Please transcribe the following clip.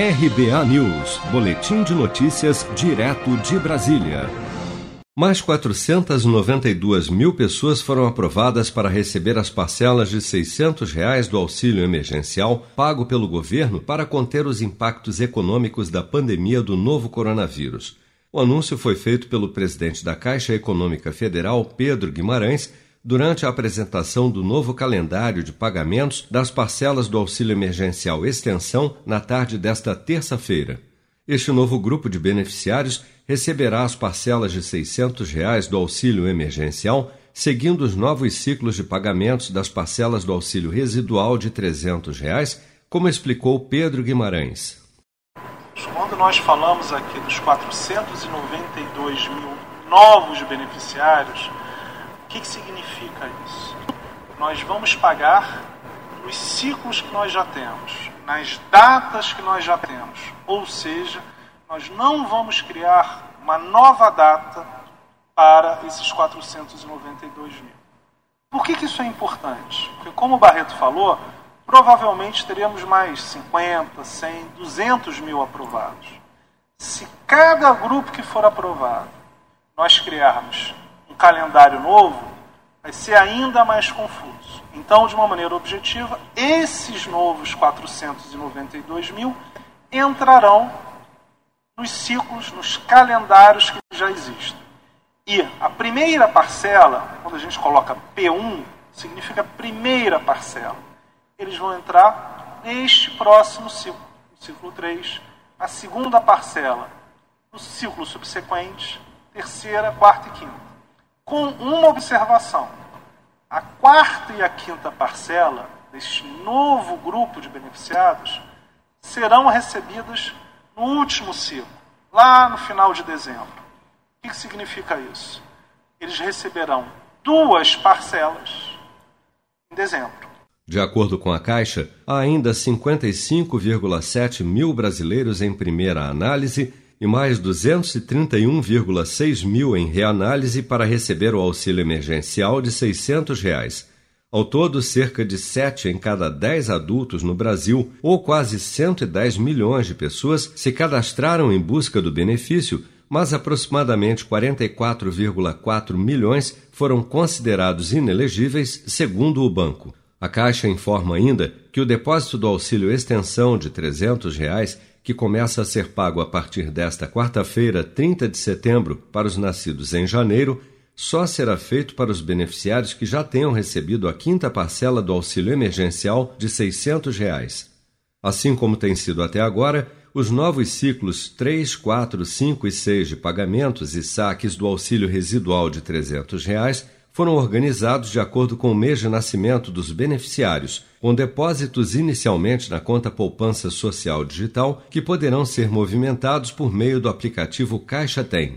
RBA News, Boletim de Notícias, direto de Brasília. Mais 492 mil pessoas foram aprovadas para receber as parcelas de 600 reais do auxílio emergencial pago pelo governo para conter os impactos econômicos da pandemia do novo coronavírus. O anúncio foi feito pelo presidente da Caixa Econômica Federal, Pedro Guimarães, durante a apresentação do novo calendário de pagamentos das parcelas do auxílio emergencial extensão na tarde desta terça-feira. Este novo grupo de beneficiários receberá as parcelas de 600 reais do auxílio emergencial, seguindo os novos ciclos de pagamentos das parcelas do auxílio residual de 300 reais, como explicou Pedro Guimarães. Quando nós falamos aqui dos 492 mil novos beneficiários, o que, que significa isso? Nós vamos pagar nos ciclos que nós já temos, nas datas que nós já temos. Ou seja, nós não vamos criar uma nova data para esses 492 mil. Por que, que isso é importante? Porque, como o Barreto falou, provavelmente teremos mais 50, 100, 200 mil aprovados. Se cada grupo que for aprovado nós criarmos calendário novo, vai ser ainda mais confuso. Então, de uma maneira objetiva, esses novos 492 mil entrarão nos ciclos, nos calendários que já existem. E a primeira parcela, quando a gente coloca P1, significa primeira parcela. Eles vão entrar neste próximo ciclo, no ciclo 3, a segunda parcela no ciclo subsequente, terceira, quarta e quinta com uma observação. A quarta e a quinta parcela deste novo grupo de beneficiados serão recebidas no último ciclo, lá no final de dezembro. O que significa isso? Eles receberão duas parcelas em dezembro. De acordo com a Caixa, há ainda 55,7 mil brasileiros em primeira análise e mais 231,6 mil em reanálise para receber o auxílio emergencial de 600 reais. Ao todo, cerca de 7 em cada 10 adultos no Brasil, ou quase 110 milhões de pessoas, se cadastraram em busca do benefício, mas aproximadamente 44,4 milhões foram considerados inelegíveis, segundo o banco. A Caixa informa ainda que o depósito do auxílio extensão de 300 reais que começa a ser pago a partir desta quarta-feira, 30 de setembro, para os nascidos em janeiro, só será feito para os beneficiários que já tenham recebido a quinta parcela do auxílio emergencial de 600 reais. Assim como tem sido até agora, os novos ciclos 3, 4, 5 e 6 de pagamentos e saques do auxílio residual de 300 reais foram organizados de acordo com o mês de nascimento dos beneficiários, com depósitos inicialmente na conta Poupança Social Digital, que poderão ser movimentados por meio do aplicativo Caixa Tem.